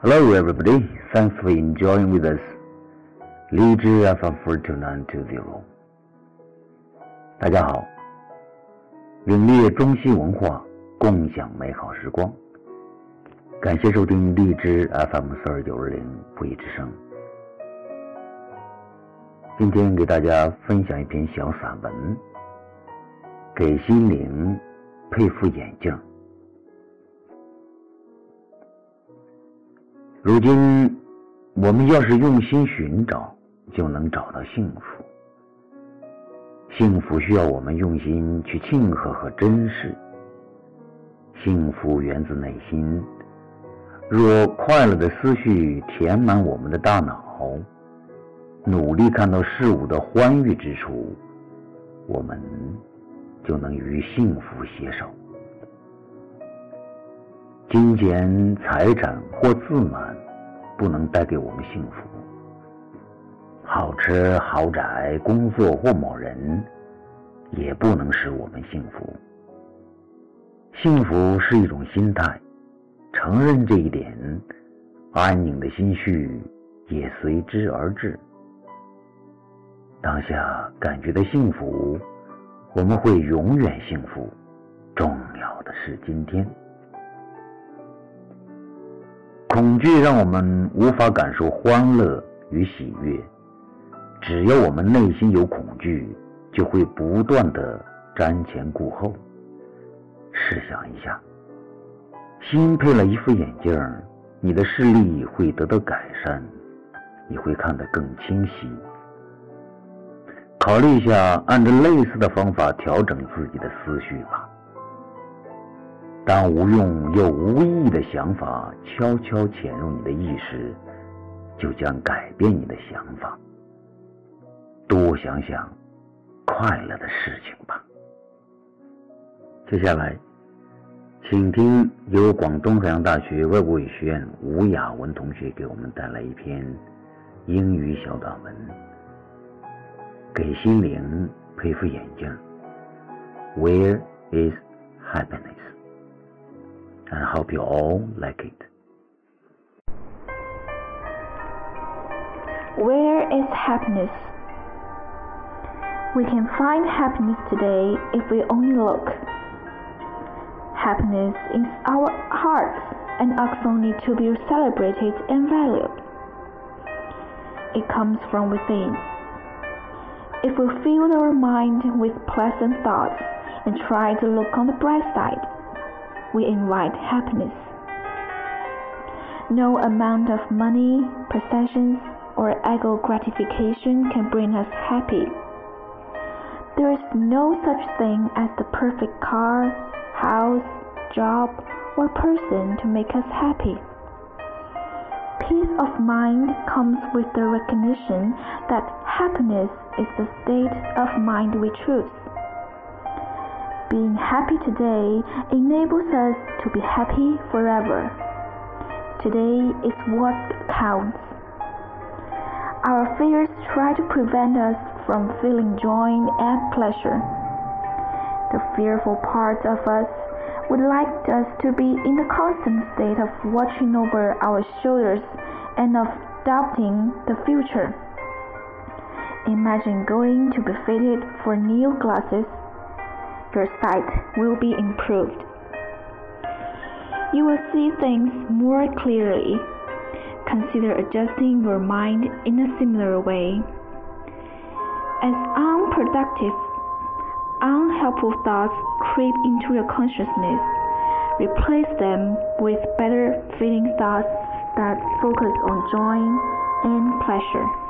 Hello, everybody. Thanks for enjoying with us. 荔枝 FM 42920。大家好，领略中西文化，共享美好时光。感谢收听荔枝 FM 四二九二零不一之声。今天给大家分享一篇小散文，给心灵配副眼镜。如今，我们要是用心寻找，就能找到幸福。幸福需要我们用心去庆贺和珍视。幸福源自内心。若快乐的思绪填满我们的大脑，努力看到事物的欢愉之处，我们就能与幸福携手。金钱、财产或自满不能带给我们幸福；好吃、豪宅、工作或某人也不能使我们幸福。幸福是一种心态。承认这一点，安宁的心绪也随之而至。当下感觉的幸福，我们会永远幸福。重要的是今天。恐惧让我们无法感受欢乐与喜悦。只要我们内心有恐惧，就会不断的瞻前顾后。试想一下。新配了一副眼镜，你的视力会得到改善，你会看得更清晰。考虑一下，按照类似的方法调整自己的思绪吧。当无用又无意义的想法悄悄潜入你的意识，就将改变你的想法。多想想快乐的事情吧。接下来。请听由广东海洋大学外国语学院吴雅文同学给我们带来一篇英语小短文，给心灵配副眼镜。Where is happiness? And I hope you all like it. Where is happiness? We can find happiness today if we only look. Happiness is our hearts and asks only to be celebrated and valued. It comes from within. If we fill our mind with pleasant thoughts and try to look on the bright side, we invite happiness. No amount of money, possessions, or ego gratification can bring us happy. There is no such thing as the perfect car, house, job, or person to make us happy. Peace of mind comes with the recognition that happiness is the state of mind we choose. Being happy today enables us to be happy forever. Today is what counts. Our fears try to prevent us from feeling joy and pleasure. The fearful parts of us would like us to be in the constant state of watching over our shoulders and of doubting the future. Imagine going to be fitted for new glasses. Your sight will be improved. You will see things more clearly. Consider adjusting your mind in a similar way. As unproductive unhelpful thoughts creep into your consciousness. Replace them with better feeling thoughts that focus on joy and pleasure.